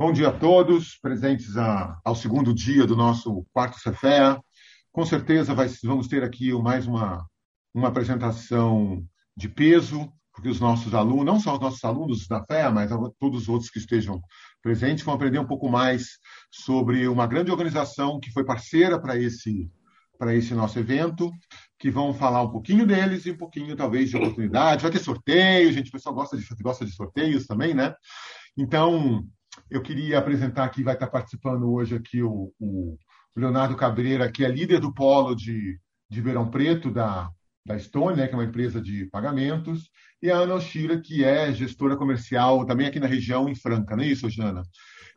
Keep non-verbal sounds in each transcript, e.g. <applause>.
Bom dia a todos, presentes a, ao segundo dia do nosso quarto Cefea. Com certeza vai, vamos ter aqui mais uma, uma apresentação de peso, porque os nossos alunos, não só os nossos alunos da FEA, mas todos os outros que estejam presentes, vão aprender um pouco mais sobre uma grande organização que foi parceira para esse, esse nosso evento, que vão falar um pouquinho deles e um pouquinho, talvez, de oportunidades. Vai ter sorteio, gente, o pessoal gosta de, gosta de sorteios também, né? Então, eu queria apresentar aqui, vai estar participando hoje aqui o, o Leonardo Cabreira, que é líder do polo de, de Verão Preto da, da Stone, né, que é uma empresa de pagamentos, e a Ana Oshira, que é gestora comercial também aqui na região, em Franca, não é isso, Jana?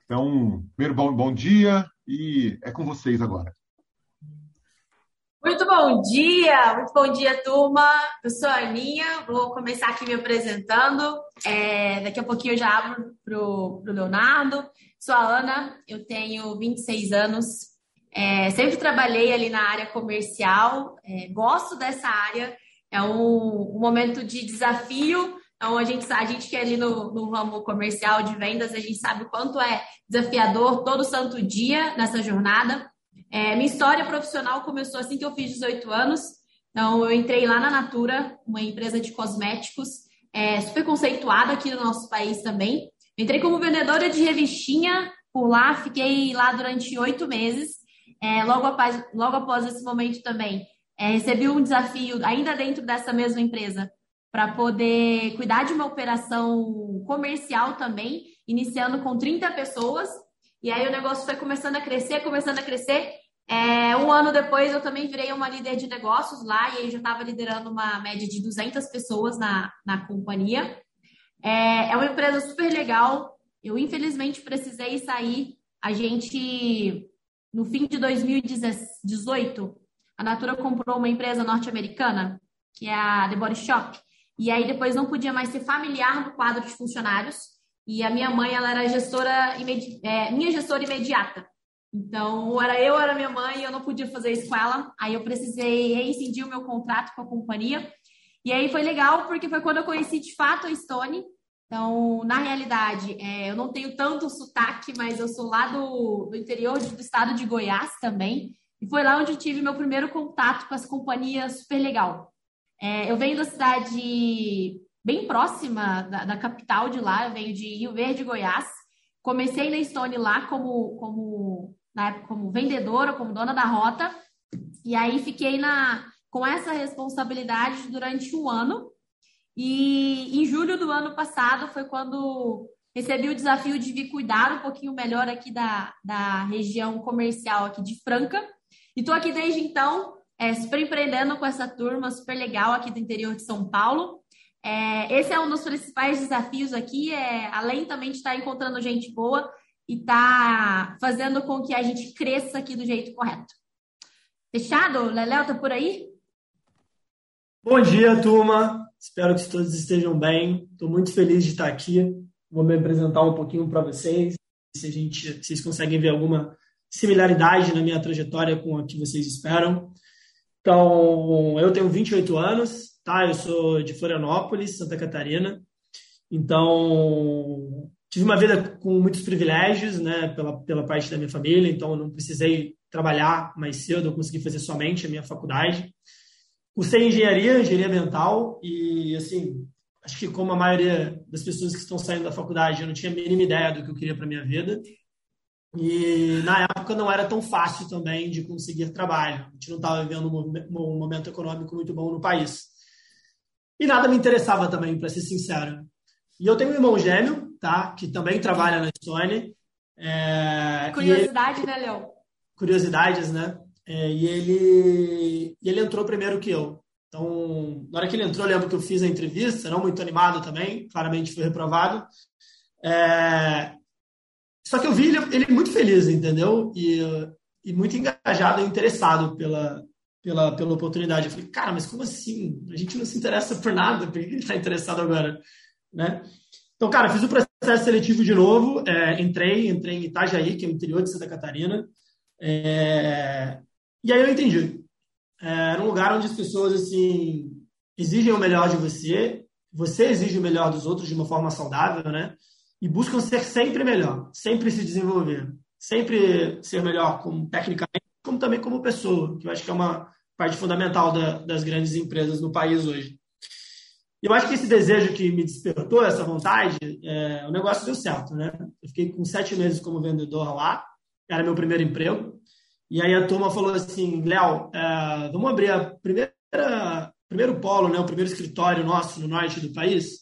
Então, primeiro, bom, bom dia e é com vocês agora. Muito bom dia, muito bom dia, turma. Eu sou a Aninha, vou começar aqui me apresentando. É, daqui a pouquinho eu já abro para o Leonardo. Sou a Ana, eu tenho 26 anos, é, sempre trabalhei ali na área comercial, é, gosto dessa área, é um, um, momento de desafio. Então, a gente, a gente que é ali no, no ramo comercial de vendas, a gente sabe o quanto é desafiador todo santo dia nessa jornada. É, minha história profissional começou assim que eu fiz 18 anos. Então, eu entrei lá na Natura, uma empresa de cosméticos, é, super conceituada aqui no nosso país também. entrei como vendedora de revistinha por lá, fiquei lá durante oito meses. É, logo, após, logo após esse momento também, é, recebi um desafio, ainda dentro dessa mesma empresa, para poder cuidar de uma operação comercial também, iniciando com 30 pessoas. E aí o negócio foi começando a crescer, começando a crescer. É, um ano depois, eu também virei uma líder de negócios lá, e aí já estava liderando uma média de 200 pessoas na, na companhia. É, é uma empresa super legal. Eu, infelizmente, precisei sair. A gente, no fim de 2018, a Natura comprou uma empresa norte-americana, que é a The Body Shop, e aí depois não podia mais ser familiar no quadro de funcionários. E a minha mãe, ela era gestora, é, minha gestora imediata. Então, era eu, era minha mãe, eu não podia fazer isso com ela. Aí eu precisei reincidir o meu contrato com a companhia. E aí foi legal, porque foi quando eu conheci de fato a Stone. Então, na realidade, é, eu não tenho tanto sotaque, mas eu sou lá do, do interior do estado de Goiás também. E foi lá onde eu tive meu primeiro contato com essa companhia super legal. É, eu venho da cidade bem próxima da, da, capital de lá, eu venho de Rio Verde, Goiás. Comecei na Stone lá como, como na época como vendedora, como dona da rota, e aí fiquei na, com essa responsabilidade durante um ano. E em julho do ano passado foi quando recebi o desafio de vir cuidar um pouquinho melhor aqui da, da região comercial aqui de Franca. E estou aqui desde então, é, super empreendendo com essa turma super legal aqui do interior de São Paulo. É, esse é um dos principais desafios aqui, é, além também de estar encontrando gente boa, e está fazendo com que a gente cresça aqui do jeito correto. Fechado? Leléo, tá por aí? Bom dia, turma. Espero que todos estejam bem. Estou muito feliz de estar aqui. Vou me apresentar um pouquinho para vocês, se a gente, vocês conseguem ver alguma similaridade na minha trajetória com a que vocês esperam. Então, eu tenho 28 anos, tá? Eu sou de Florianópolis, Santa Catarina. Então, tive uma vida com muitos privilégios, né, pela, pela parte da minha família, então não precisei trabalhar mais cedo, eu consegui fazer somente a minha faculdade. Cursei engenharia, engenharia ambiental, e assim, acho que como a maioria das pessoas que estão saindo da faculdade, eu não tinha a mínima ideia do que eu queria para minha vida. E na época não era tão fácil também de conseguir trabalho. A gente não estava vivendo um momento econômico muito bom no país. E nada me interessava também, para ser sincero. E eu tenho um irmão gêmeo, tá? Que também trabalha na Stone. É, Curiosidade, ele, né, Léo? Curiosidades, né? É, e ele, ele entrou primeiro que eu. Então, na hora que ele entrou, eu lembro que eu fiz a entrevista, não muito animado também, claramente foi reprovado. É, só que eu vi ele, ele muito feliz, entendeu? E, e muito engajado e interessado pela, pela, pela oportunidade. Eu falei, cara, mas como assim? A gente não se interessa por nada, por que ele está interessado agora? Né? Então, cara, fiz o processo seletivo de novo, é, entrei, entrei em Itajaí, que é o interior de Santa Catarina, é, e aí eu entendi. É, era um lugar onde as pessoas, assim, exigem o melhor de você, você exige o melhor dos outros de uma forma saudável, né? e buscam ser sempre melhor, sempre se desenvolver, sempre ser melhor como tecnicamente, como também como pessoa, que eu acho que é uma parte fundamental da, das grandes empresas no país hoje. Eu acho que esse desejo que me despertou, essa vontade, é, o negócio deu certo, né? Eu fiquei com sete meses como vendedor lá, era meu primeiro emprego. E aí a turma falou assim, Léo, é, vamos abrir a primeira primeiro polo, né, o primeiro escritório nosso no norte do país.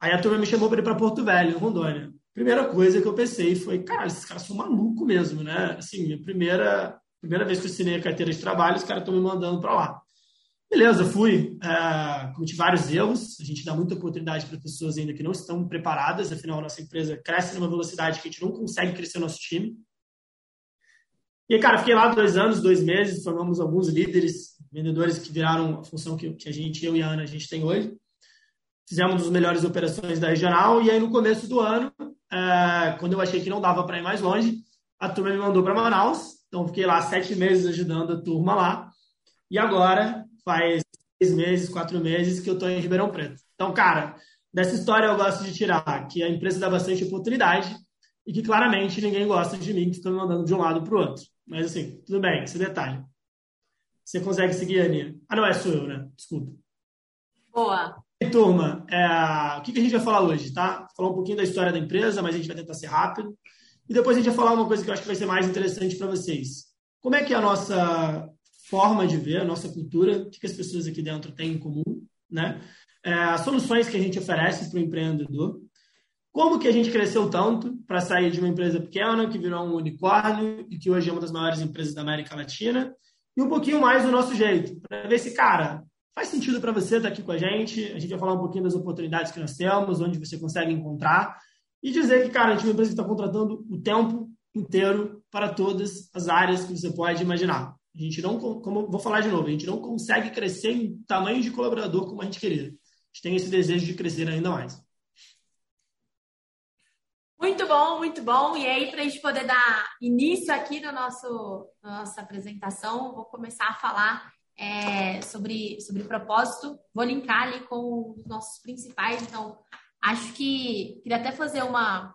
Aí a turma me chamou para ir para Porto Velho, Rondônia. Primeira coisa que eu pensei foi, cara, esses caras são malucos mesmo, né? Assim, minha primeira primeira vez que eu assinei a carteira de trabalho, os caras estão me mandando para lá. Beleza, fui. É, cometi vários erros. A gente dá muita oportunidade para pessoas ainda que não estão preparadas. Afinal, a nossa empresa cresce numa velocidade que a gente não consegue crescer o nosso time. E cara, fiquei lá dois anos, dois meses, formamos alguns líderes, vendedores que viraram a função que, que a gente, eu e a Ana, a gente tem hoje. Fizemos das melhores operações da regional, e aí no começo do ano, é, quando eu achei que não dava para ir mais longe, a turma me mandou para Manaus, então fiquei lá sete meses ajudando a turma lá, e agora faz seis meses, quatro meses que eu estou em Ribeirão Preto. Então, cara, dessa história eu gosto de tirar que a empresa dá bastante oportunidade e que claramente ninguém gosta de mim que fica me mandando de um lado para o outro. Mas assim, tudo bem, esse detalhe. Você consegue seguir, Aninha? Ah, não, é sou eu, né? Desculpa. Boa. E, turma, é, o que, que a gente vai falar hoje, tá? Falar um pouquinho da história da empresa, mas a gente vai tentar ser rápido. E depois a gente vai falar uma coisa que eu acho que vai ser mais interessante para vocês. Como é que é a nossa forma de ver, a nossa cultura, o que, as pessoas aqui dentro têm em comum, né? É, soluções que a gente oferece para o empreendedor como que a gente cresceu tanto para sair de uma empresa pequena, que virou um unicórnio e que hoje é uma das maiores empresas da América Latina, e um pouquinho mais do nosso jeito, para ver se, cara, faz sentido para você estar tá aqui com a gente. A gente vai falar um pouquinho das oportunidades que nós temos, onde você consegue encontrar, e dizer que, cara, a gente é uma empresa que está contratando o tempo inteiro para todas as áreas que você pode imaginar. A gente não, como vou falar de novo, a gente não consegue crescer em tamanho de colaborador como a gente queria. A gente tem esse desejo de crescer ainda mais. Muito bom, muito bom. E aí, para a gente poder dar início aqui no nosso, na nossa apresentação, vou começar a falar é, sobre, sobre propósito. Vou linkar ali com os nossos principais. Então, acho que queria até fazer uma,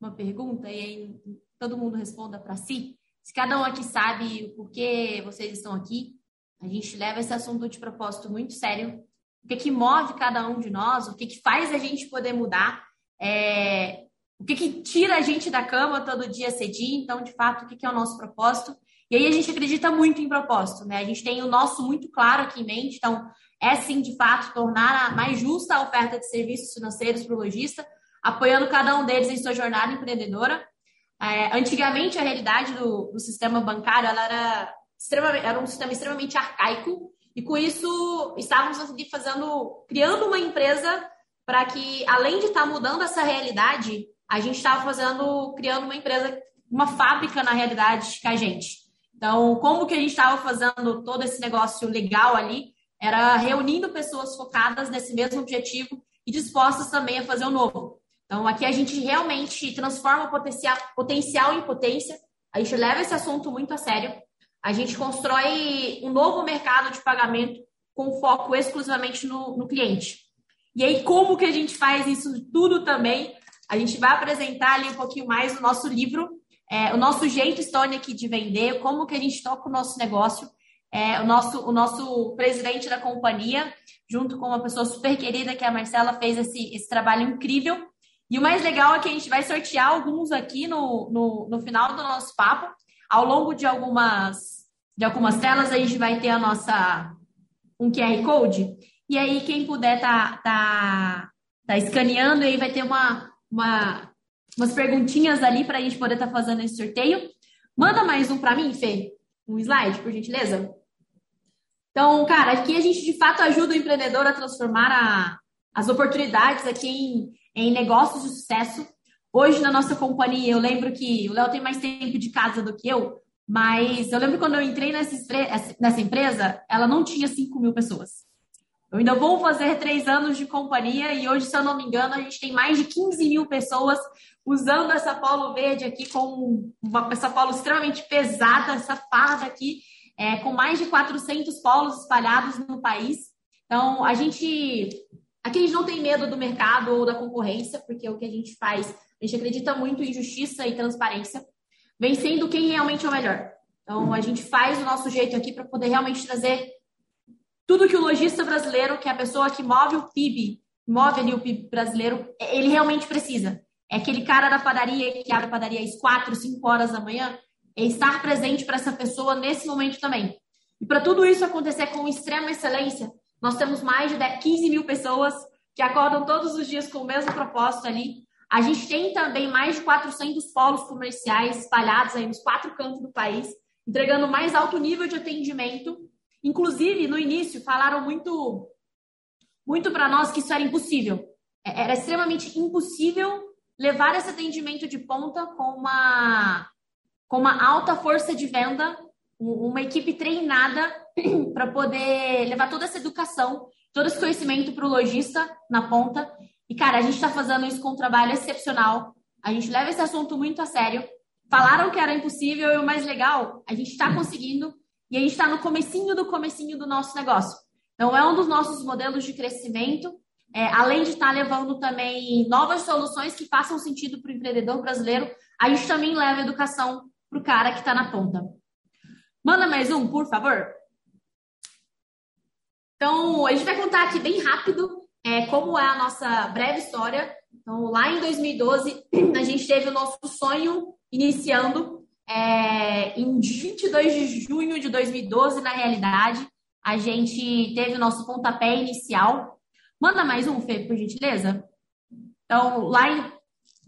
uma pergunta e aí todo mundo responda para si. Se cada um aqui sabe o porquê vocês estão aqui, a gente leva esse assunto de propósito muito sério. O que, que move cada um de nós, o que, que faz a gente poder mudar. É, o que, que tira a gente da cama todo dia cedinho, então, de fato, o que, que é o nosso propósito. E aí a gente acredita muito em propósito, né? A gente tem o nosso muito claro aqui em mente, então é sim, de fato, tornar mais justa a oferta de serviços financeiros para o lojista, apoiando cada um deles em sua jornada empreendedora. É, antigamente, a realidade do, do, sistema bancário era, era um sistema extremamente arcaico, e com isso estávamos fazendo, criando uma empresa para que, além de estar tá mudando essa realidade, a gente estava fazendo, criando uma empresa, uma fábrica na realidade com a gente. Então, como que a gente estava fazendo todo esse negócio legal ali? Era reunindo pessoas focadas nesse mesmo objetivo e dispostas também a fazer o novo. Então, aqui a gente realmente transforma potencial, potencial em potência. A gente leva esse assunto muito a sério. A gente constrói um novo mercado de pagamento com foco exclusivamente no, no cliente. E aí, como que a gente faz isso tudo também a gente vai apresentar ali um pouquinho mais o nosso livro, é, o nosso jeito Stone aqui de vender, como que a gente toca o nosso negócio. É, o, nosso, o nosso presidente da companhia, junto com uma pessoa super querida, que é a Marcela, fez esse, esse trabalho incrível. E o mais legal é que a gente vai sortear alguns aqui no, no, no final do nosso papo. Ao longo de algumas, de algumas telas, a gente vai ter a nossa um QR Code. E aí, quem puder tá, tá, tá escaneando, aí vai ter uma, uma, umas perguntinhas ali para a gente poder estar tá fazendo esse sorteio. Manda mais um para mim, Fê. Um slide, por gentileza. Então, cara, aqui a gente de fato ajuda o empreendedor a transformar a, as oportunidades aqui em, em negócios de sucesso. Hoje, na nossa companhia, eu lembro que o Léo tem mais tempo de casa do que eu, mas eu lembro quando eu entrei nessa, empresa, ela não tinha 5 mil pessoas. Eu ainda vou fazer três anos de companhia e hoje, se eu não me engano, a gente tem mais de 15 mil pessoas usando essa polo verde aqui com uma, essa polo extremamente pesada, essa farda aqui, é, com mais de 400 polos espalhados no país. Então, a gente, Aqui a gente não tem medo do mercado ou da concorrência, porque o que a gente faz, a gente acredita muito em justiça e transparência, vencendo quem realmente é o melhor. Então, a gente faz o nosso jeito aqui para poder realmente trazer tudo que o lojista brasileiro, que é a pessoa que move o PIB, move ali o PIB brasileiro, ele realmente precisa. É aquele cara da padaria que abre a padaria às 4, 5 horas da manhã, é estar presente para essa pessoa nesse momento também. E para tudo isso acontecer com extrema excelência, nós temos mais de 15 mil pessoas que acordam todos os dias com o mesmo propósito ali. A gente tem também mais de 400 polos comerciais espalhados aí nos quatro cantos do país, entregando mais alto nível de atendimento Inclusive, no início, falaram muito, muito para nós que isso era impossível. É, era extremamente impossível levar esse atendimento de ponta com uma, com uma alta força de venda, uma equipe treinada <clears throat> para poder levar toda essa educação, todo esse conhecimento para o lojista na ponta. E, cara, a gente está fazendo isso com um trabalho excepcional. A gente leva esse assunto muito a sério. Falaram que era impossível e o mais legal, a gente está conseguindo. E a gente está no comecinho do comecinho do nosso negócio. Então, é um dos nossos modelos de crescimento, é, além de estar tá levando também novas soluções que façam sentido para o empreendedor brasileiro, a gente também leva educação para o cara que está na ponta. Manda mais um, por favor. Então, a gente vai contar aqui bem rápido é, como é a nossa breve história. Então, lá em 2012, a gente teve o nosso sonho iniciando é, em 22 de junho de 2012, na realidade, a gente teve o nosso pontapé inicial. Manda mais um, Fê, por gentileza. Então, lá em,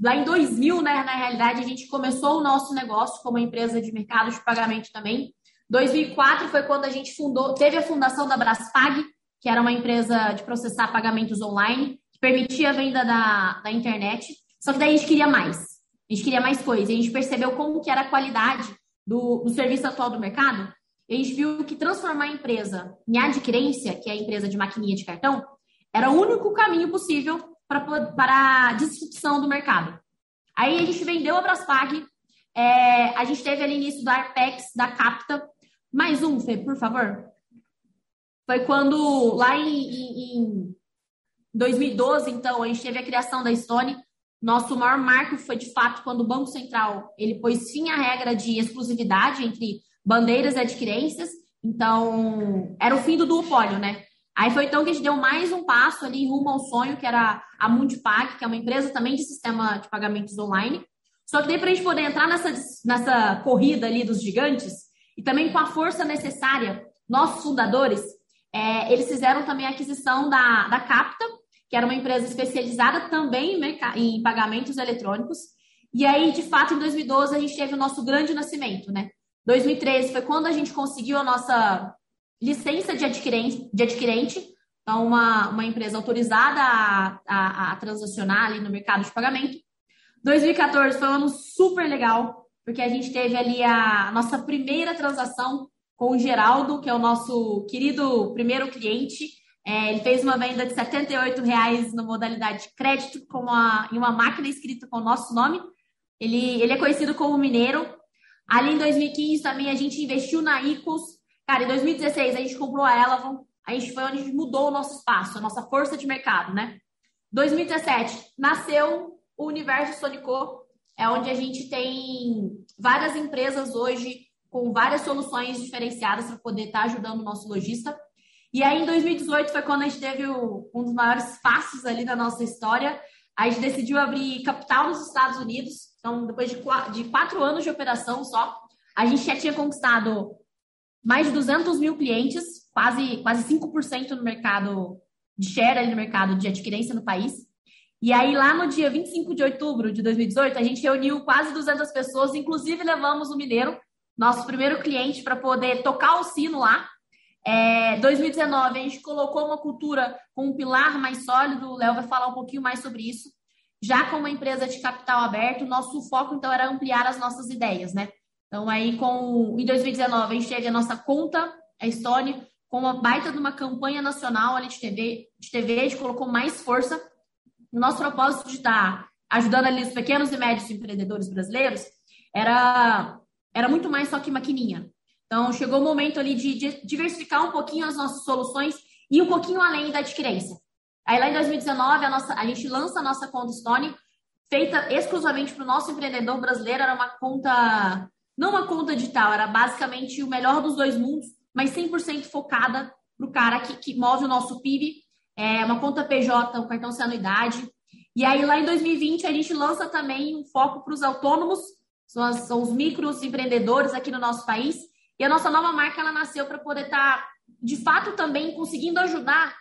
lá em 2000, né, na realidade, a gente começou o nosso negócio como empresa de mercado de pagamento também. 2004 foi quando a gente fundou, teve a fundação da Braspag, que era uma empresa de processar pagamentos online, que permitia a venda da, da internet. Só que daí a gente queria mais. A gente queria mais coisa. E a gente percebeu como que era a qualidade do, do serviço atual do mercado. E a gente viu que transformar a empresa em adquirência, que é a empresa de maquininha de cartão, era o único caminho possível para, para a disrupção do mercado. Aí a gente vendeu a Braspag, é, a gente teve ali início da Arpex, da Capta. Mais um, Fê, por favor. Foi quando, lá em, em, em 2012, então, a gente teve a criação da Stone. Nosso maior marco foi, de fato, quando o Banco Central ele pôs fim à regra de exclusividade entre bandeiras e adquirências. Então, era o fim do duopólio, né? Aí foi então que a gente deu mais um passo ali rumo ao sonho, que era a Mundipag, que é uma empresa também de sistema de pagamentos online. Só que daí, para a gente poder entrar nessa, nessa corrida ali dos gigantes, e também com a força necessária, nossos fundadores, é, eles fizeram também a aquisição da, da Capta, que era uma empresa especializada também em, em pagamentos eletrônicos. E aí, de fato, em 2012, a gente teve o nosso grande nascimento, né? 2013 foi quando a gente conseguiu a nossa licença de adquirente, de adquirente então uma, uma empresa autorizada a, a, a, transacionar ali no mercado de pagamento. 2014 foi um ano super legal, porque a gente teve ali a nossa primeira transação com o Geraldo, que é o nosso querido primeiro cliente, é, ele fez uma venda de R$ reais na modalidade de crédito com uma, em uma máquina escrita com o nosso nome. Ele, ele é conhecido como Mineiro. Ali em 2015 também a gente investiu na Icos. Cara, em 2016 a gente comprou a Elavon. A gente foi onde a gente mudou o nosso espaço, a nossa força de mercado, né? 2017 nasceu o Universo Sonico, é onde a gente tem várias empresas hoje com várias soluções diferenciadas para poder estar tá ajudando o nosso lojista. E aí, em 2018, foi quando a gente teve o, um dos maiores passos ali da nossa história. A gente decidiu abrir capital nos Estados Unidos. Então, depois de quatro, de quatro anos de operação só, a gente já tinha conquistado mais de 200 mil clientes, quase, quase 5% no mercado de share ali no mercado de adquirência no país. E aí, lá no dia 25 de outubro de 2018, a gente reuniu quase 200 pessoas, inclusive levamos o Mineiro, nosso primeiro cliente, para poder tocar o sino lá é, 2019, a gente colocou uma cultura com um pilar mais sólido, o Léo vai falar um pouquinho mais sobre isso. Já com uma empresa de capital aberto, nosso foco, então, era ampliar as nossas ideias, né? Então, aí, com, em 2019, a gente teve a nossa conta, a Stone, com uma baita de uma campanha nacional ali de TV, de TV, a gente colocou mais força. O nosso propósito de estar ajudando ali os pequenos e médios empreendedores brasileiros era, era muito mais só que maquininha. Então, chegou o momento ali de diversificar um pouquinho as nossas soluções e um pouquinho além da adquirência. Aí lá em 2019, a, nossa, a gente lança a nossa conta Stone, feita exclusivamente para o nosso empreendedor brasileiro, era uma conta, não uma conta digital, era basicamente o melhor dos dois mundos, mas 100% focada para o cara que, que move o nosso PIB, é uma conta PJ, o cartão sem anuidade. E aí lá em 2020 a gente lança também um foco para os autônomos, são, as, são os micros empreendedores aqui no nosso país. E a nossa nova marca ela nasceu para poder estar, tá, de fato, também conseguindo ajudar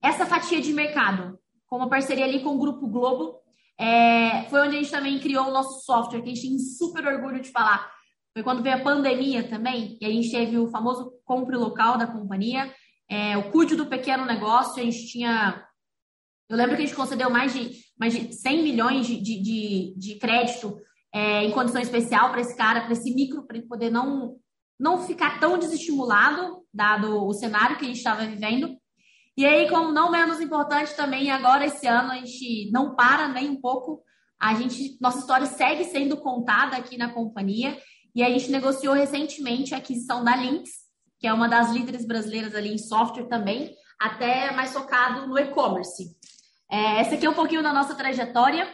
essa fatia de mercado, com uma parceria ali com o Grupo Globo. É, foi onde a gente também criou o nosso software, que a gente tem super orgulho de falar. Foi quando veio a pandemia também, e a gente teve o famoso compre local da companhia, é, o cuide do pequeno negócio, a gente tinha. Eu lembro que a gente concedeu mais de, mais de 100 milhões de, de, de, de crédito é, em condição especial para esse cara, para esse micro, para ele poder não, não ficar tão desestimulado, dado o cenário que a gente estava vivendo. E aí, como não menos importante também, agora esse ano a gente não para nem um pouco. A gente, nossa história segue sendo contada aqui na companhia e a gente negociou recentemente a aquisição da Lynx, que é uma das líderes brasileiras ali em software também, até mais focado no e-commerce. É, essa aqui é um pouquinho da nossa trajetória.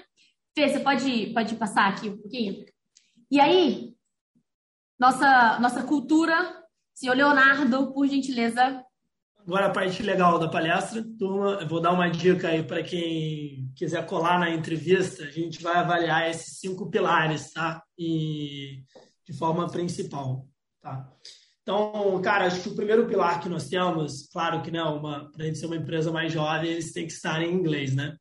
Fê, você pode, pode passar aqui um pouquinho? E aí, nossa, nossa cultura. Senhor Leonardo, por gentileza. Agora a parte legal da palestra, turma, eu vou dar uma dica aí para quem quiser colar na entrevista, a gente vai avaliar esses cinco pilares, tá? E de forma principal, tá? Então, cara, acho que o primeiro pilar que nós temos, claro que né, para a gente ser uma empresa mais jovem, eles têm que estar em inglês, né?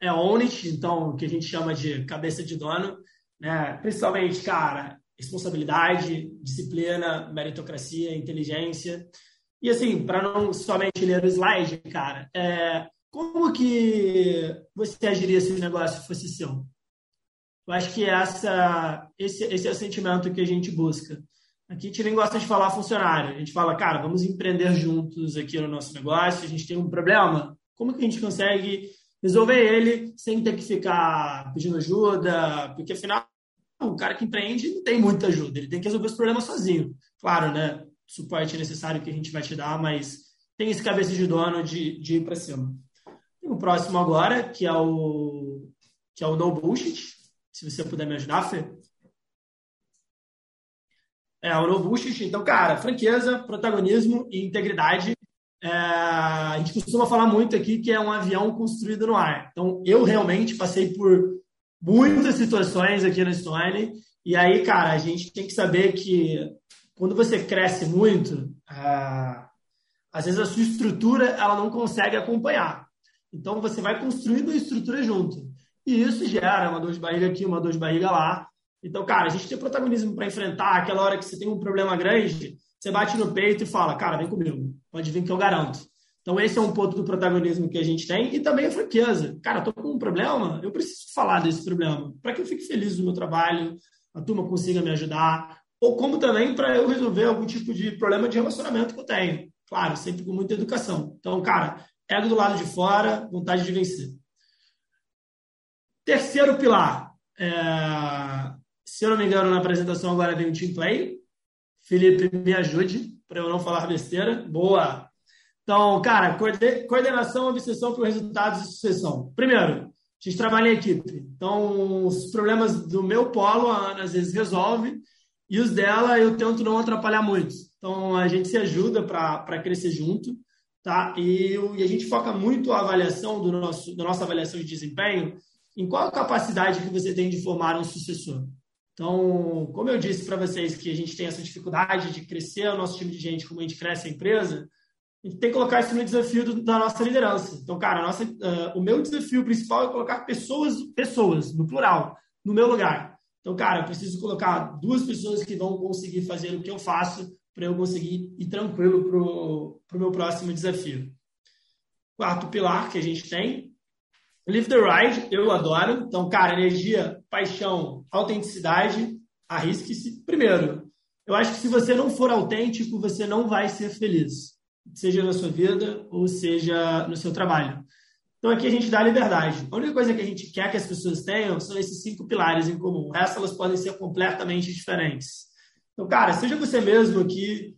É Onit, então, o que a gente chama de cabeça de dono, né? Principalmente, cara, responsabilidade, disciplina, meritocracia, inteligência. E assim, para não somente ler o slide, cara, é, como que você agiria se o negócio fosse seu? Eu acho que essa, esse, esse é o sentimento que a gente busca. Aqui a gente nem gosta de falar funcionário. A gente fala, cara, vamos empreender juntos aqui no nosso negócio. A gente tem um problema. Como que a gente consegue resolver ele sem ter que ficar pedindo ajuda? Porque afinal o cara que empreende não tem muita ajuda, ele tem que resolver os problemas sozinho. Claro, né? Suporte necessário que a gente vai te dar, mas tem esse cabeça de dono de, de ir para cima. Tem o próximo agora, que é o que é o No Bullshit. Se você puder me ajudar, Fê. É, o No Bullshit. Então, cara, franqueza, protagonismo e integridade. É, a gente costuma falar muito aqui que é um avião construído no ar. Então, eu realmente passei por muitas situações aqui na Stone. E aí, cara, a gente tem que saber que quando você cresce muito, às vezes a sua estrutura ela não consegue acompanhar. Então você vai construindo a estrutura junto. E isso gera uma dor de barriga aqui, uma dor de barriga lá. Então, cara, a gente tem protagonismo para enfrentar aquela hora que você tem um problema grande, você bate no peito e fala, cara, vem comigo, pode vir que eu garanto. Então, esse é um ponto do protagonismo que a gente tem e também a franqueza. Cara, estou com um problema, eu preciso falar desse problema para que eu fique feliz no meu trabalho, a turma consiga me ajudar, ou como também para eu resolver algum tipo de problema de relacionamento que eu tenho. Claro, sempre com muita educação. Então, cara, ego do lado de fora, vontade de vencer. Terceiro pilar. É... Se eu não me engano, na apresentação agora vem o team play. Felipe, me ajude para eu não falar besteira. Boa! Então, cara, coordenação, obsessão por resultados e sucessão. Primeiro, a gente trabalha em equipe. Então, os problemas do meu polo, a Ana às vezes resolve, e os dela eu tento não atrapalhar muito. Então, a gente se ajuda para crescer junto, tá? E, e, a gente foca muito a avaliação do nosso, da nossa avaliação de desempenho em qual a capacidade que você tem de formar um sucessor. Então, como eu disse para vocês que a gente tem essa dificuldade de crescer o nosso time de gente, como a gente cresce a empresa, a gente tem que colocar isso no desafio do, da nossa liderança. Então, cara, nossa, uh, o meu desafio principal é colocar pessoas, pessoas, no plural, no meu lugar. Então, cara, eu preciso colocar duas pessoas que vão conseguir fazer o que eu faço para eu conseguir ir tranquilo para o meu próximo desafio. Quarto pilar que a gente tem, Live the Ride, eu adoro. Então, cara, energia, paixão, autenticidade, arrisque-se. Primeiro, eu acho que se você não for autêntico, você não vai ser feliz seja na sua vida ou seja no seu trabalho. Então aqui a gente dá liberdade. A única coisa que a gente quer que as pessoas tenham são esses cinco pilares em comum. O resto elas podem ser completamente diferentes. Então, cara, seja você mesmo aqui,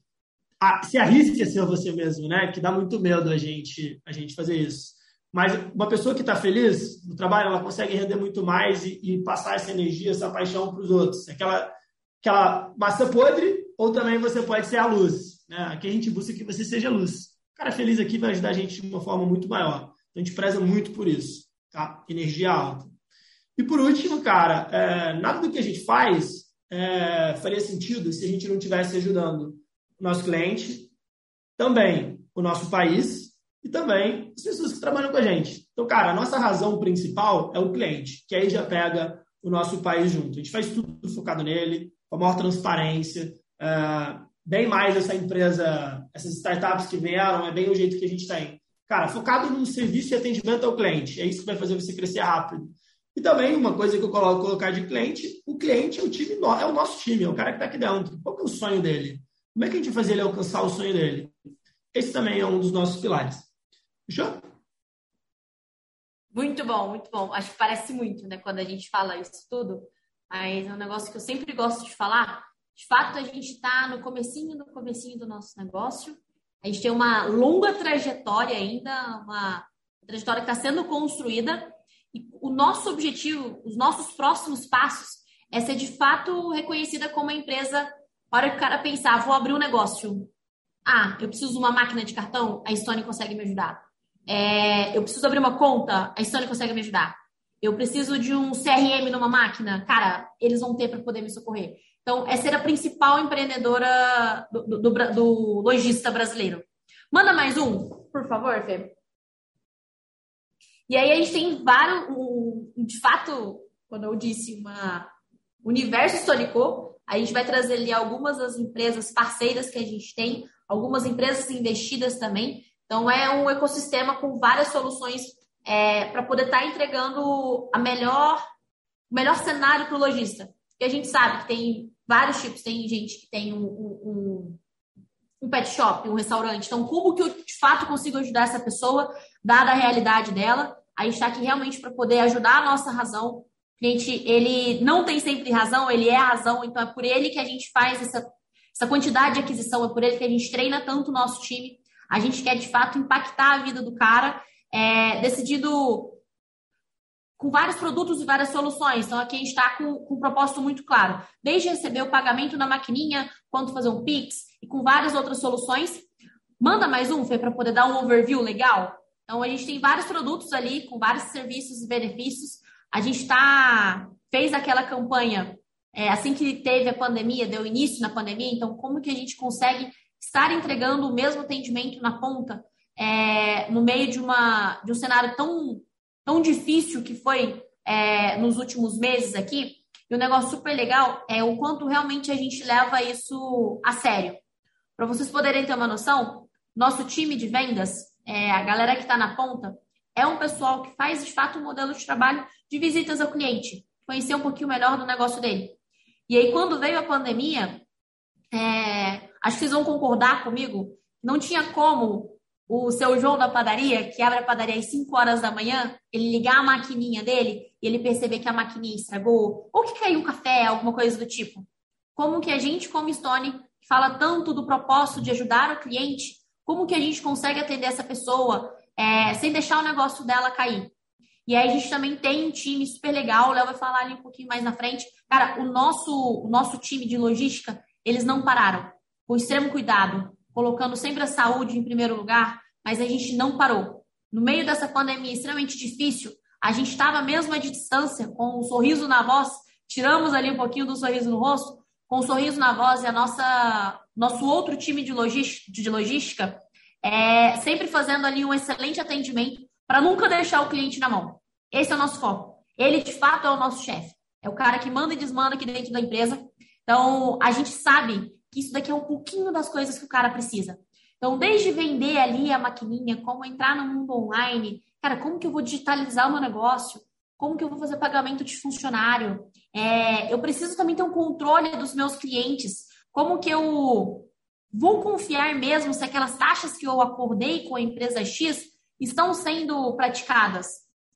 se arrisque a ser você mesmo, né? Que dá muito medo a gente a gente fazer isso. Mas uma pessoa que está feliz no trabalho, ela consegue render muito mais e, e passar essa energia, essa paixão para os outros. Aquela, aquela massa podre, ou também você pode ser a luz. Né? Aqui a gente busca que você seja luz. O cara feliz aqui vai ajudar a gente de uma forma muito maior. Então a gente preza muito por isso. Tá? Energia alta. E por último, cara, é, nada do que a gente faz é, faria sentido se a gente não estivesse ajudando o nosso cliente, também o nosso país e também as pessoas que trabalham com a gente. Então, cara, a nossa razão principal é o cliente, que aí já pega o nosso país junto. A gente faz tudo focado nele, com a maior transparência, é, bem mais essa empresa, essas startups que vieram, é bem o jeito que a gente tem. Cara, focado no serviço e atendimento ao cliente. É isso que vai fazer você crescer rápido. E também uma coisa que eu coloco colocar de cliente, o cliente é o time, é o nosso time, é o cara que está aqui dentro. Qual é o sonho dele? Como é que a gente vai fazer ele alcançar o sonho dele? Esse também é um dos nossos pilares. Fechou? Muito bom, muito bom. Acho que parece muito, né, quando a gente fala isso tudo. Mas é um negócio que eu sempre gosto de falar. De fato, a gente está no comecinho, no comecinho do nosso negócio. A gente tem uma longa trajetória ainda, uma trajetória que está sendo construída e o nosso objetivo, os nossos próximos passos, é ser de fato reconhecida como uma empresa. Para o cara pensar, vou abrir um negócio. Ah, eu preciso de uma máquina de cartão, a Stone consegue me ajudar. É, eu preciso abrir uma conta, a Stone consegue me ajudar. Eu preciso de um CRM numa máquina, cara, eles vão ter para poder me socorrer. Então, essa era a principal empreendedora do, do, do, do lojista brasileiro. Manda mais um, por favor, Fê. E aí a gente tem vários, de fato, quando eu disse uma universo histórico, a gente vai trazer ali algumas das empresas parceiras que a gente tem, algumas empresas investidas também. Então é um ecossistema com várias soluções é, para poder estar tá entregando a melhor, o melhor cenário para o lojista. E a gente sabe que tem vários tipos, tem gente que tem um, um, um pet shop, um restaurante. Então, como que eu de fato consigo ajudar essa pessoa dada a realidade dela. A gente está aqui realmente para poder ajudar a nossa razão. O cliente, ele não tem sempre razão, ele é a razão, então é por ele que a gente faz essa, essa quantidade de aquisição, é por ele que a gente treina tanto o nosso time. A gente quer, de fato, impactar a vida do cara, é, decidido com vários produtos e várias soluções. Então, aqui a gente está com, com, um propósito muito claro. Desde receber o pagamento na maquininha, quanto fazer um Pix, e com várias outras soluções. Manda mais um, Fê, para poder dar um overview legal. Então, a gente tem vários produtos ali com vários serviços e benefícios. A gente tá, fez aquela campanha é, assim que teve a pandemia, deu início na pandemia. Então, como que a gente consegue estar entregando o mesmo atendimento na ponta é, no meio de, uma, de um cenário tão, tão difícil que foi é, nos últimos meses aqui? E um negócio super legal é o quanto realmente a gente leva isso a sério. Para vocês poderem ter uma noção, nosso time de vendas é, a galera que está na ponta, é um pessoal que faz de fato um modelo de trabalho de visitas ao cliente, conhecer um pouquinho melhor do negócio dele. E aí, quando veio a pandemia, é, acho que vocês vão concordar comigo, não tinha como o seu João da padaria, que abre a padaria às 5 horas da manhã, ele ligar a maquininha dele e ele perceber que a maquininha estragou, ou que caiu um café, alguma coisa do tipo. Como que a gente, como Stone, fala tanto do propósito de ajudar o cliente, como que a gente consegue atender essa pessoa é, sem deixar o negócio dela cair? E aí a gente também tem um time super legal, o Léo vai falar ali um pouquinho mais na frente. Cara, o nosso, o nosso time de logística, eles não pararam, com extremo cuidado, colocando sempre a saúde em primeiro lugar, mas a gente não parou. No meio dessa pandemia extremamente difícil, a gente estava mesmo à distância, com um sorriso na voz, tiramos ali um pouquinho do sorriso no rosto, com um sorriso na voz e a nossa nosso outro time de logística, de logística é sempre fazendo ali um excelente atendimento para nunca deixar o cliente na mão. Esse é o nosso foco. Ele, de fato, é o nosso chefe. É o cara que manda e desmanda aqui dentro da empresa. Então, a gente sabe que isso daqui é um pouquinho das coisas que o cara precisa. Então, desde vender ali a maquininha, como entrar no mundo online, cara, como que eu vou digitalizar o meu negócio? Como que eu vou fazer pagamento de funcionário? É, eu preciso também ter um controle dos meus clientes. Como que eu vou confiar mesmo se aquelas taxas que eu acordei com a empresa X estão sendo praticadas?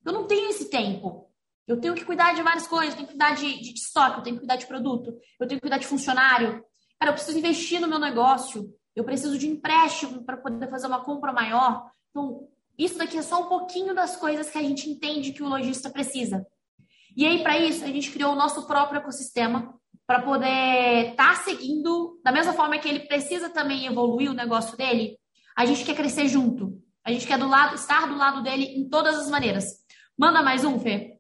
Eu não tenho esse tempo. Eu tenho que cuidar de várias coisas, eu tenho que cuidar de, de, estoque, eu tenho que cuidar de produto, eu tenho que cuidar de funcionário. Cara, eu preciso investir no meu negócio, eu preciso de empréstimo para poder fazer uma compra maior. Então, Isso daqui é só um pouquinho das coisas que a gente entende que o lojista precisa. E aí, para isso, a gente criou o nosso próprio ecossistema para poder estar tá seguindo, da mesma forma que ele precisa também evoluir o negócio dele, a gente quer crescer junto. A gente quer do lado, estar do lado dele em todas as maneiras. Manda mais um, Fê.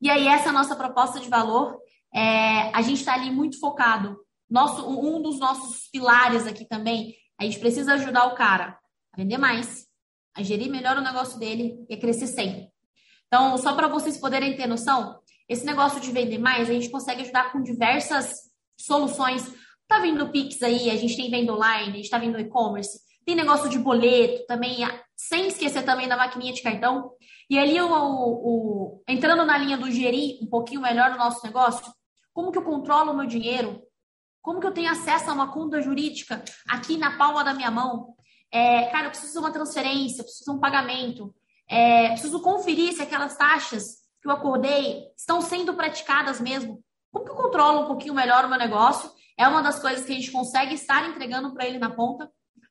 E aí, essa é a nossa proposta de valor. É, a gente está ali muito focado. Nosso, um dos nossos pilares aqui também, a gente precisa ajudar o cara a vender mais, a gerir melhor o negócio dele e a crescer sempre. Então, só para vocês poderem ter noção, esse negócio de vender mais, a gente consegue ajudar com diversas soluções. Tá vindo Pix aí, a gente tem venda online, a gente tá vindo e-commerce, tem negócio de boleto também, sem esquecer também da maquininha de cartão. E ali, o, o, entrando na linha do gerir um pouquinho melhor o nosso negócio, como que eu controlo o meu dinheiro? Como que eu tenho acesso a uma conta jurídica aqui na palma da minha mão? É, cara, eu preciso de uma transferência, preciso de um pagamento, é, preciso conferir se aquelas taxas que eu acordei estão sendo praticadas mesmo. Como que eu controlo um pouquinho melhor o meu negócio? É uma das coisas que a gente consegue estar entregando para ele na ponta.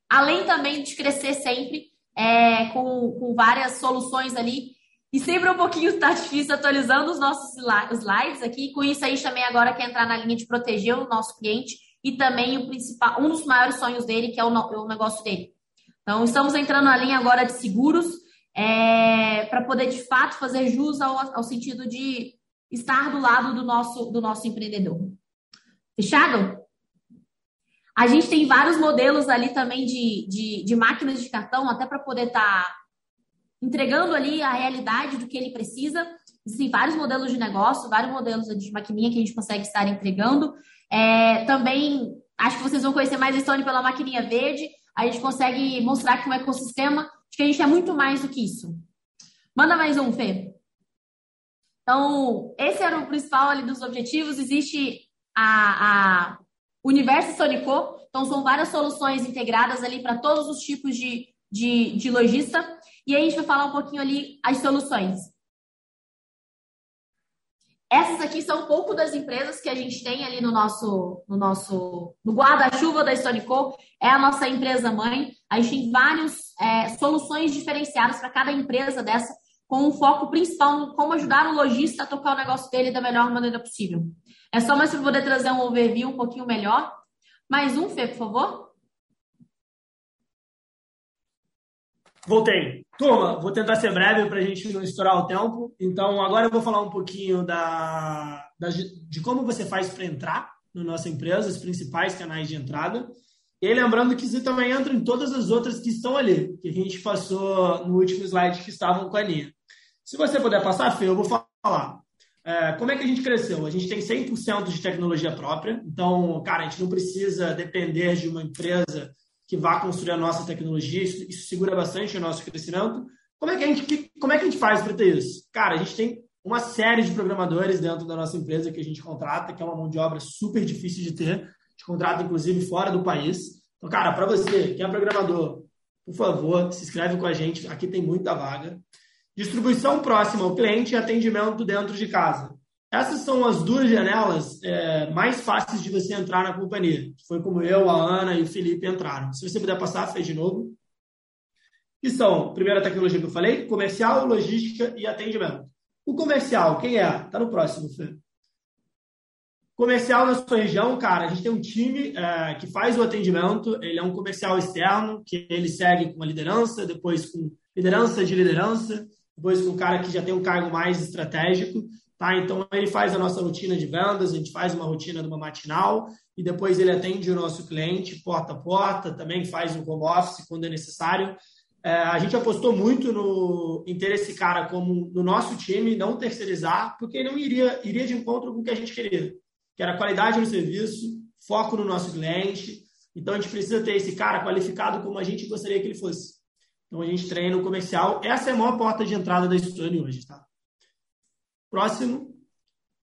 Além também de crescer sempre é, com, com várias soluções ali. E sempre um pouquinho está difícil atualizando os nossos slides aqui. Com isso, a gente também agora quer entrar na linha de proteger o nosso cliente e também o principal, um dos maiores sonhos dele, que é o, o negócio dele. Então, estamos entrando na linha agora de seguros, é, para poder de fato fazer jus ao, ao, sentido de estar do lado do nosso, do nosso empreendedor. Fechado? A gente tem vários modelos ali também de, de, de máquinas de cartão, até para poder estar tá entregando ali a realidade do que ele precisa. Existem vários modelos de negócio, vários modelos de maquininha que a gente consegue estar entregando. É, também acho que vocês vão conhecer mais a Stone pela maquininha verde a gente consegue mostrar que um ecossistema, de que a gente é muito mais do que isso. Manda mais um, Fê. Então, esse era o principal ali dos objetivos. Existe a, a Universo Sonico, então são várias soluções integradas ali para todos os tipos de, de, de lojista. E aí a gente vai falar um pouquinho ali as soluções. Essas aqui são um pouco das empresas que a gente tem ali no nosso, no nosso, no guarda-chuva da Stonico. É a nossa empresa mãe. A gente tem várias é, soluções diferenciadas para cada empresa dessa, com um foco principal em como ajudar o lojista a tocar o negócio dele da melhor maneira possível. É só mais para poder trazer um overview um pouquinho melhor. Mais um, Fê, por favor. Voltei. Turma, vou tentar ser breve para a gente não estourar o tempo. Então, agora eu vou falar um pouquinho da, da de como você faz para entrar na nossa empresa, os principais canais de entrada. E lembrando que você também entra em todas as outras que estão ali, que a gente passou no último slide que estavam com a linha. Se você puder passar, Fê, eu vou falar. É, como é que a gente cresceu? A gente tem 100% de tecnologia própria. Então, cara, a gente não precisa depender de uma empresa que vá construir a nossa tecnologia, isso, isso segura bastante o nosso crescimento. Como é que a gente, que, como é que a gente faz para ter isso? Cara, a gente tem uma série de programadores dentro da nossa empresa que a gente contrata, que é uma mão de obra super difícil de ter. A gente contrata, inclusive, fora do país. Então, cara, para você que é programador, por favor, se inscreve com a gente. Aqui tem muita vaga. Distribuição próxima ao cliente e atendimento dentro de casa. Essas são as duas janelas é, mais fáceis de você entrar na companhia. Foi como eu, a Ana e o Felipe entraram. Se você puder passar, fez de novo. Que são, primeira tecnologia que eu falei, comercial, logística e atendimento. O comercial, quem é? Está no próximo, Fê. Comercial na sua região, cara, a gente tem um time é, que faz o atendimento, ele é um comercial externo, que ele segue com a liderança, depois com liderança de liderança, depois com um cara que já tem um cargo mais estratégico, Tá? Então, ele faz a nossa rotina de vendas, a gente faz uma rotina de uma matinal e depois ele atende o nosso cliente porta a porta, também faz um home office quando é necessário. É, a gente apostou muito no, em ter esse cara como no nosso time, não terceirizar, porque ele não iria, iria de encontro com o que a gente queria, que era qualidade no serviço, foco no nosso cliente. Então, a gente precisa ter esse cara qualificado como a gente gostaria que ele fosse. Então, a gente treina o comercial. Essa é a maior porta de entrada da Stone hoje, tá? Próximo.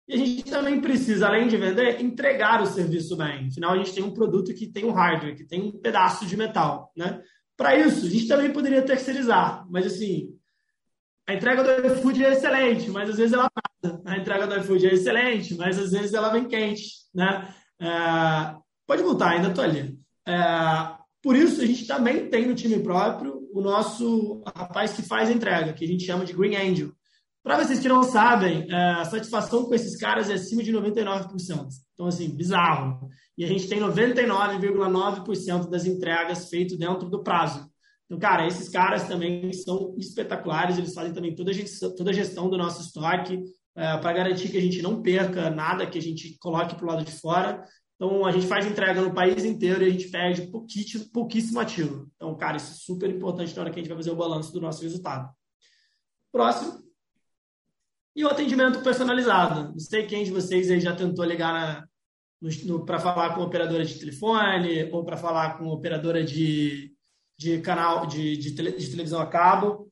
E a gente também precisa, além de vender, entregar o serviço bem. Afinal, a gente tem um produto que tem um hardware, que tem um pedaço de metal. Né? Para isso, a gente também poderia terceirizar, mas assim, a entrega do iFood é excelente, mas às vezes ela nada. A entrega do iFood é excelente, mas às vezes ela vem quente. Né? É, pode voltar, ainda estou ali. É, Por isso, a gente também tem no time próprio o nosso rapaz que faz entrega, que a gente chama de Green Angel. Para vocês que não sabem, é, a satisfação com esses caras é acima de 99%. Então, assim, bizarro. E a gente tem 99,9% das entregas feitas dentro do prazo. Então, cara, esses caras também são espetaculares, eles fazem também toda a gestão, toda a gestão do nosso estoque é, para garantir que a gente não perca nada que a gente coloque para o lado de fora. Então, a gente faz entrega no país inteiro e a gente perde pouquíssimo, pouquíssimo ativo. Então, cara, isso é super importante na hora que a gente vai fazer o balanço do nosso resultado. Próximo. E o atendimento personalizado. Não sei quem de vocês aí já tentou ligar para falar com operadora de telefone ou para falar com operadora de, de canal de, de, tele, de televisão a cabo.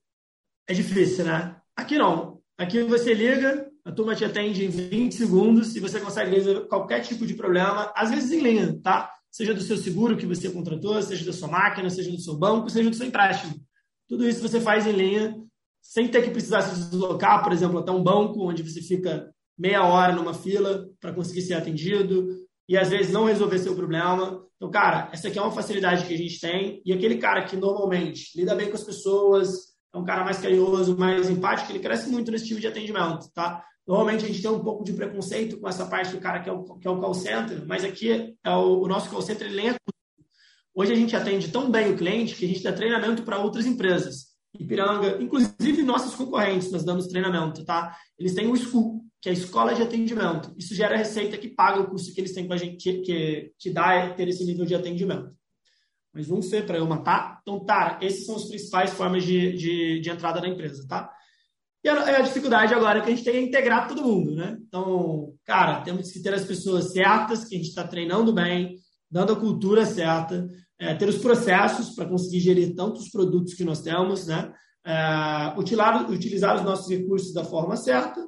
É difícil, né? Aqui não. Aqui você liga, a turma te atende em 20 segundos e você consegue resolver qualquer tipo de problema, às vezes em linha, tá? Seja do seu seguro que você contratou, seja da sua máquina, seja do seu banco, seja do seu empréstimo. Tudo isso você faz em linha, sem ter que precisar se deslocar, por exemplo, até um banco, onde você fica meia hora numa fila para conseguir ser atendido e às vezes não resolver seu problema. Então, cara, essa aqui é uma facilidade que a gente tem e aquele cara que normalmente lida bem com as pessoas, é um cara mais carinhoso, mais empático, ele cresce muito nesse tipo de atendimento, tá? Normalmente a gente tem um pouco de preconceito com essa parte do cara que é o, que é o call center, mas aqui é o, o nosso call center ele é Hoje a gente atende tão bem o cliente que a gente dá treinamento para outras empresas. Ipiranga, inclusive nossos concorrentes, nós damos treinamento, tá? Eles têm o SCU, que é a Escola de Atendimento. Isso gera receita que paga o custo que eles têm com a gente, que, que, que dá ter esse nível de atendimento. Mas vamos ser para eu matar. Então, tá, essas são as principais formas de, de, de entrada da empresa, tá? E a, a, dificuldade agora que a gente tem é integrar todo mundo, né? Então, cara, temos que ter as pessoas certas, que a gente está treinando bem, dando a cultura certa, é, ter os processos para conseguir gerir tantos produtos que nós temos, né? É, utilizar, utilizar os nossos recursos da forma certa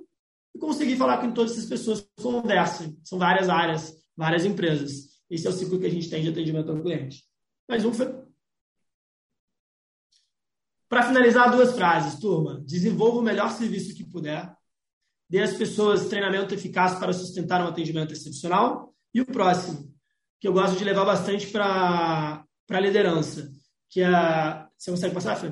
e conseguir falar com todas essas pessoas conversem. São várias áreas, várias empresas. Esse é o ciclo que a gente tem de atendimento ao cliente. Mais um para finalizar, duas frases, turma. Desenvolva o melhor serviço que puder. Dê às pessoas treinamento eficaz para sustentar um atendimento excepcional. E o próximo, que eu gosto de levar bastante para a liderança, que é... Você consegue passar, Fê?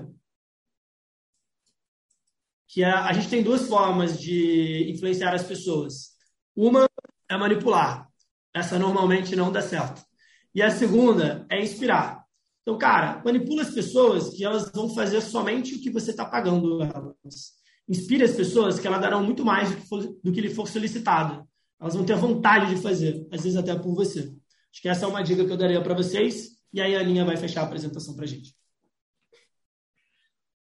Que é, a gente tem duas formas de influenciar as pessoas. Uma é manipular. Essa normalmente não dá certo. E a segunda é inspirar. Então, cara, manipula as pessoas que elas vão fazer somente o que você está pagando elas. Inspire as pessoas que elas darão muito mais do que, for, do que lhe for solicitado. Elas vão ter vontade de fazer, às vezes até por você. Acho que essa é uma dica que eu daria para vocês. E aí a Aninha vai fechar a apresentação para a gente.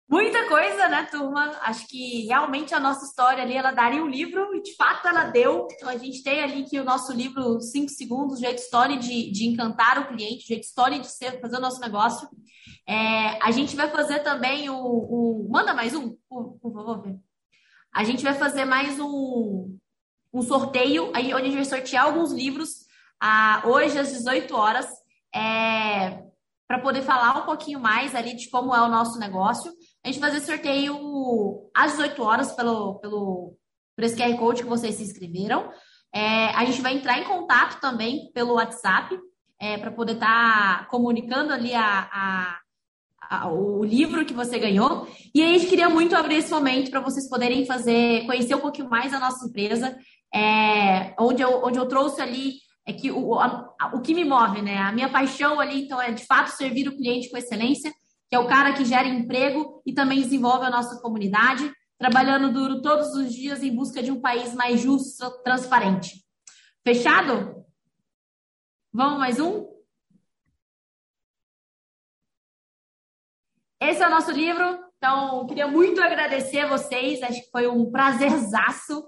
Muita coisa, né, turma? Acho que realmente a nossa história ali, ela daria um livro, e de fato ela deu. Então a gente tem ali que o nosso livro 5 segundos, jeito história de, de encantar o cliente, jeito história de ser, fazer o nosso negócio. É, a gente vai fazer também o, o. manda mais um, por, favor. A gente vai fazer mais um, um sorteio, aí, onde a gente vai sortear alguns livros ah, hoje às 18 horas. É, para poder falar um pouquinho mais ali de como é o nosso negócio. A gente vai fazer sorteio às 18 horas pelo, pelo, por esse QR Code que vocês se inscreveram. É, a gente vai entrar em contato também pelo WhatsApp é, para poder estar tá comunicando ali a, a, a, o livro que você ganhou. E aí a gente queria muito abrir esse momento para vocês poderem fazer, conhecer um pouquinho mais a nossa empresa, é, onde, eu, onde eu trouxe ali é que o, a, o que me move, né? A minha paixão ali, então, é de fato servir o cliente com excelência, que é o cara que gera emprego e também desenvolve a nossa comunidade, trabalhando duro todos os dias em busca de um país mais justo, transparente. Fechado? Vamos mais um? Esse é o nosso livro. Então, queria muito agradecer a vocês. Acho que foi um prazerzaço.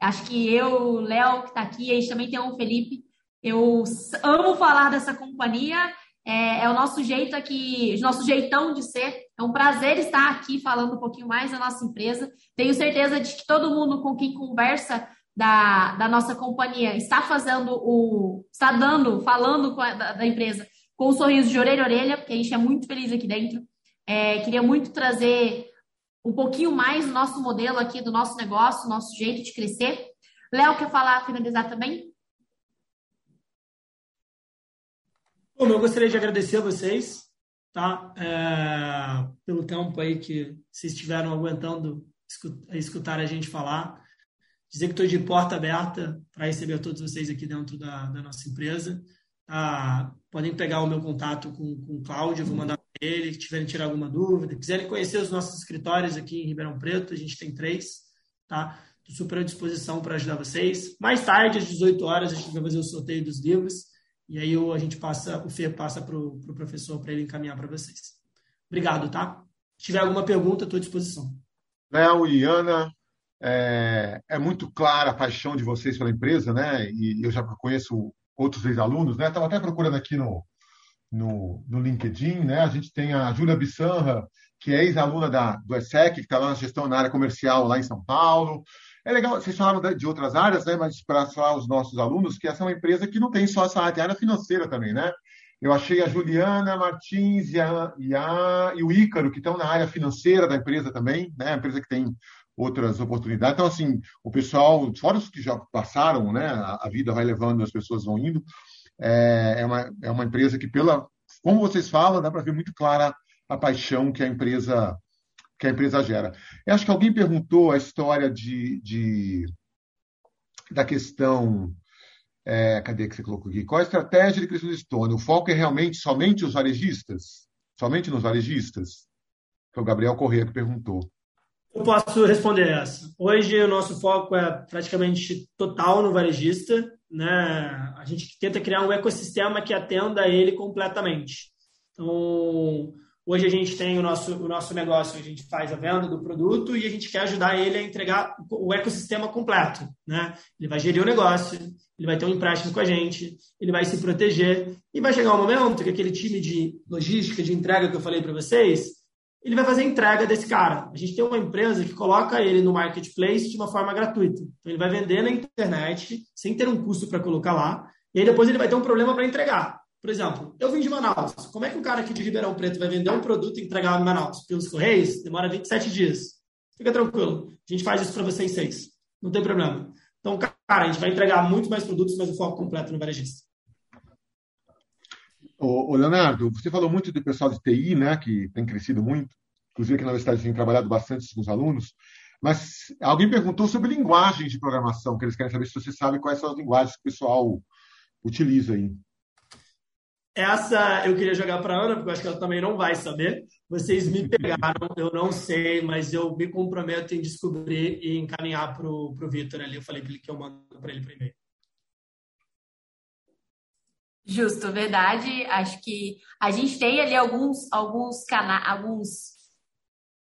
Acho que eu, Léo, que está aqui, a gente também tem o Felipe. Eu amo falar dessa companhia. É, é, o nosso jeito aqui, nosso jeitão de ser. É um prazer estar aqui falando um pouquinho mais da nossa empresa. Tenho certeza de que todo mundo com quem conversa da, da nossa companhia está fazendo o. está dando, falando a, da, da, empresa com um sorriso de orelha a orelha, porque a gente é muito feliz aqui dentro. É, queria muito trazer um pouquinho mais do nosso modelo aqui, do nosso negócio, nosso jeito de crescer. Léo, quer falar, finalizar também? Bom, eu gostaria de agradecer a vocês tá? É, pelo tempo aí que vocês estiveram aguentando escutar a gente falar. Dizer que estou de porta aberta para receber todos vocês aqui dentro da, da nossa empresa. Ah, podem pegar o meu contato com, com o Cláudio, vou mandar para ele, se tiverem tirar alguma dúvida. Quiserem conhecer os nossos escritórios aqui em Ribeirão Preto, a gente tem três, tá? Estou super à disposição para ajudar vocês. Mais tarde, às 18 horas, a gente vai fazer o sorteio dos livros. E aí a gente passa, o Fê passa para o pro professor para ele encaminhar para vocês. Obrigado, tá? Se tiver alguma pergunta, estou à disposição. Léo e Ana, é, é, muito clara a paixão de vocês pela empresa, né? E eu já conheço outros ex-alunos, né? Estava até procurando aqui no, no, no, LinkedIn, né? A gente tem a Júlia Bissanra, que é ex-aluna da, do ESSEC, que está lá na gestão na área comercial lá em São Paulo. É legal, vocês falaram de outras áreas, né? Mas para falar os nossos alunos, que essa é uma empresa que não tem só essa área, área financeira também, né? Eu achei a Juliana Martins e, a, e, a, e o Ícaro, que estão na área financeira da empresa também, né? A empresa que tem outras oportunidades. Então, assim, o pessoal, fora os que já passaram, né? A, a vida vai levando, as pessoas vão indo. É, é, uma, é uma empresa que, pela, como vocês falam, dá para ver muito clara a paixão que a empresa que a empresa gera. Eu acho que alguém perguntou a história de, de da questão. É, cadê que você colocou aqui? Qual a estratégia de crescimento do Stone? O foco é realmente somente os varejistas? Somente nos varejistas? Foi o Gabriel Corrêa que perguntou. Eu posso responder essa. Hoje o nosso foco é praticamente total no varejista, né? A gente tenta criar um ecossistema que atenda ele completamente. Então, Hoje a gente tem o nosso, o nosso negócio, a gente faz a venda do produto e a gente quer ajudar ele a entregar o ecossistema completo. Né? Ele vai gerir o negócio, ele vai ter um empréstimo com a gente, ele vai se proteger e vai chegar um momento que aquele time de logística, de entrega que eu falei para vocês, ele vai fazer a entrega desse cara. A gente tem uma empresa que coloca ele no marketplace de uma forma gratuita. Então ele vai vender na internet sem ter um custo para colocar lá e aí depois ele vai ter um problema para entregar. Por exemplo, eu vim de Manaus. Como é que um cara aqui de Ribeirão Preto vai vender um produto e entregar em Manaus? Pelos Correios? Demora 27 dias. Fica tranquilo. A gente faz isso para vocês seis. Não tem problema. Então, cara, a gente vai entregar muito mais produtos, mas o foco completo no varejista. Ô, Leonardo, você falou muito do pessoal de TI, né, que tem crescido muito. Inclusive aqui na universidade tem trabalhado bastante com os alunos. Mas alguém perguntou sobre linguagens de programação, que eles querem saber se você sabe quais são as linguagens que o pessoal utiliza aí. Essa eu queria jogar para a Ana, porque eu acho que ela também não vai saber. Vocês me pegaram, eu não sei, mas eu me comprometo em descobrir e encaminhar para o Vitor ali. Eu falei para ele que eu mando para ele primeiro. Justo, verdade. Acho que a gente tem ali alguns, alguns canais, alguns,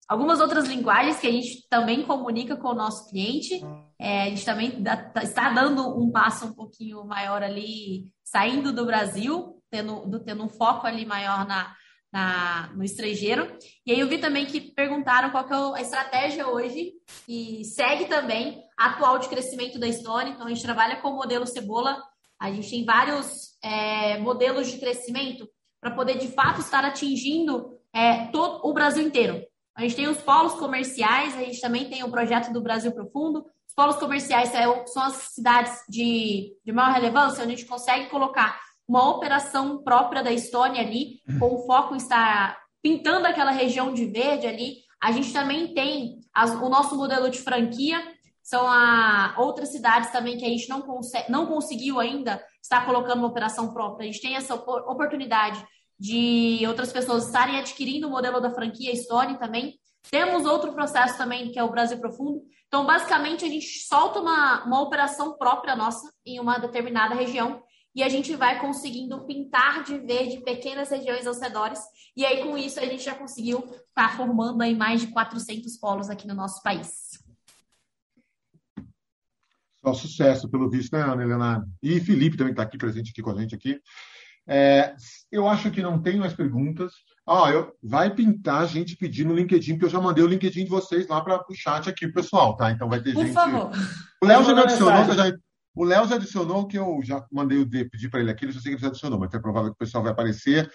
algumas outras linguagens que a gente também comunica com o nosso cliente. É, a gente também dá, está dando um passo um pouquinho maior ali, saindo do Brasil, tendo, tendo um foco ali maior na, na, no estrangeiro. E aí eu vi também que perguntaram qual que é a estratégia hoje e segue também atual de crescimento da Estônia. Então a gente trabalha com o modelo cebola. A gente tem vários é, modelos de crescimento para poder de fato estar atingindo é, todo o Brasil inteiro. A gente tem os polos comerciais, a gente também tem o projeto do Brasil Profundo. Os polos comerciais são as cidades de, de maior relevância, onde a gente consegue colocar uma operação própria da Estônia ali, com o foco estar pintando aquela região de verde ali. A gente também tem as, o nosso modelo de franquia, são a, outras cidades também que a gente não, consegue, não conseguiu ainda estar colocando uma operação própria. A gente tem essa oportunidade de outras pessoas estarem adquirindo o modelo da franquia Estônia também. Temos outro processo também, que é o Brasil Profundo. Então, basicamente, a gente solta uma, uma operação própria nossa em uma determinada região e a gente vai conseguindo pintar de verde pequenas regiões ao redores. E aí, com isso, a gente já conseguiu estar tá formando aí mais de 400 polos aqui no nosso país. Só sucesso, pelo visto, né, Ana Helena? E Felipe também está aqui presente aqui com a gente aqui. É, eu acho que não tem mais perguntas. Ah, eu, vai pintar gente pedindo no LinkedIn, porque eu já mandei o LinkedIn de vocês lá para o chat aqui, pessoal, tá? Então vai ter Por gente. Por favor. O Léo já me adicionou, você já o Léo já adicionou, que eu já mandei o D, pedir para ele aqui, já sei que ele já adicionou, mas é provável que o pessoal vai aparecer,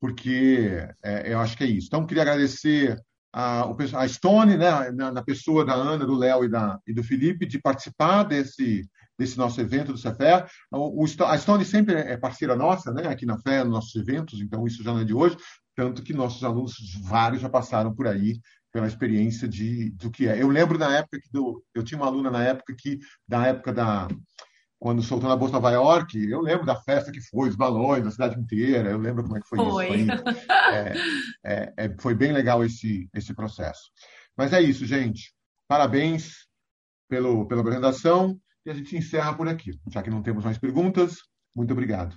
porque é, eu acho que é isso. Então, queria agradecer a, a Stone, né, na, na, pessoa da Ana, do Léo e, da, e do Felipe, de participar desse, desse nosso evento do Cefé. O, a Stone sempre é parceira nossa, né, aqui na FE, nos nossos eventos, então isso já não é de hoje, tanto que nossos alunos, vários já passaram por aí pela experiência de do que é. Eu lembro na época que do, eu tinha uma aluna na época que da época da quando soltou na Bolsa Nova York, eu lembro da festa que foi, os balões, da cidade inteira, eu lembro como é que foi, foi. isso. Foi, é, é, é, foi bem legal esse, esse processo. Mas é isso, gente. Parabéns pelo, pela apresentação e a gente encerra por aqui. Já que não temos mais perguntas, muito obrigado.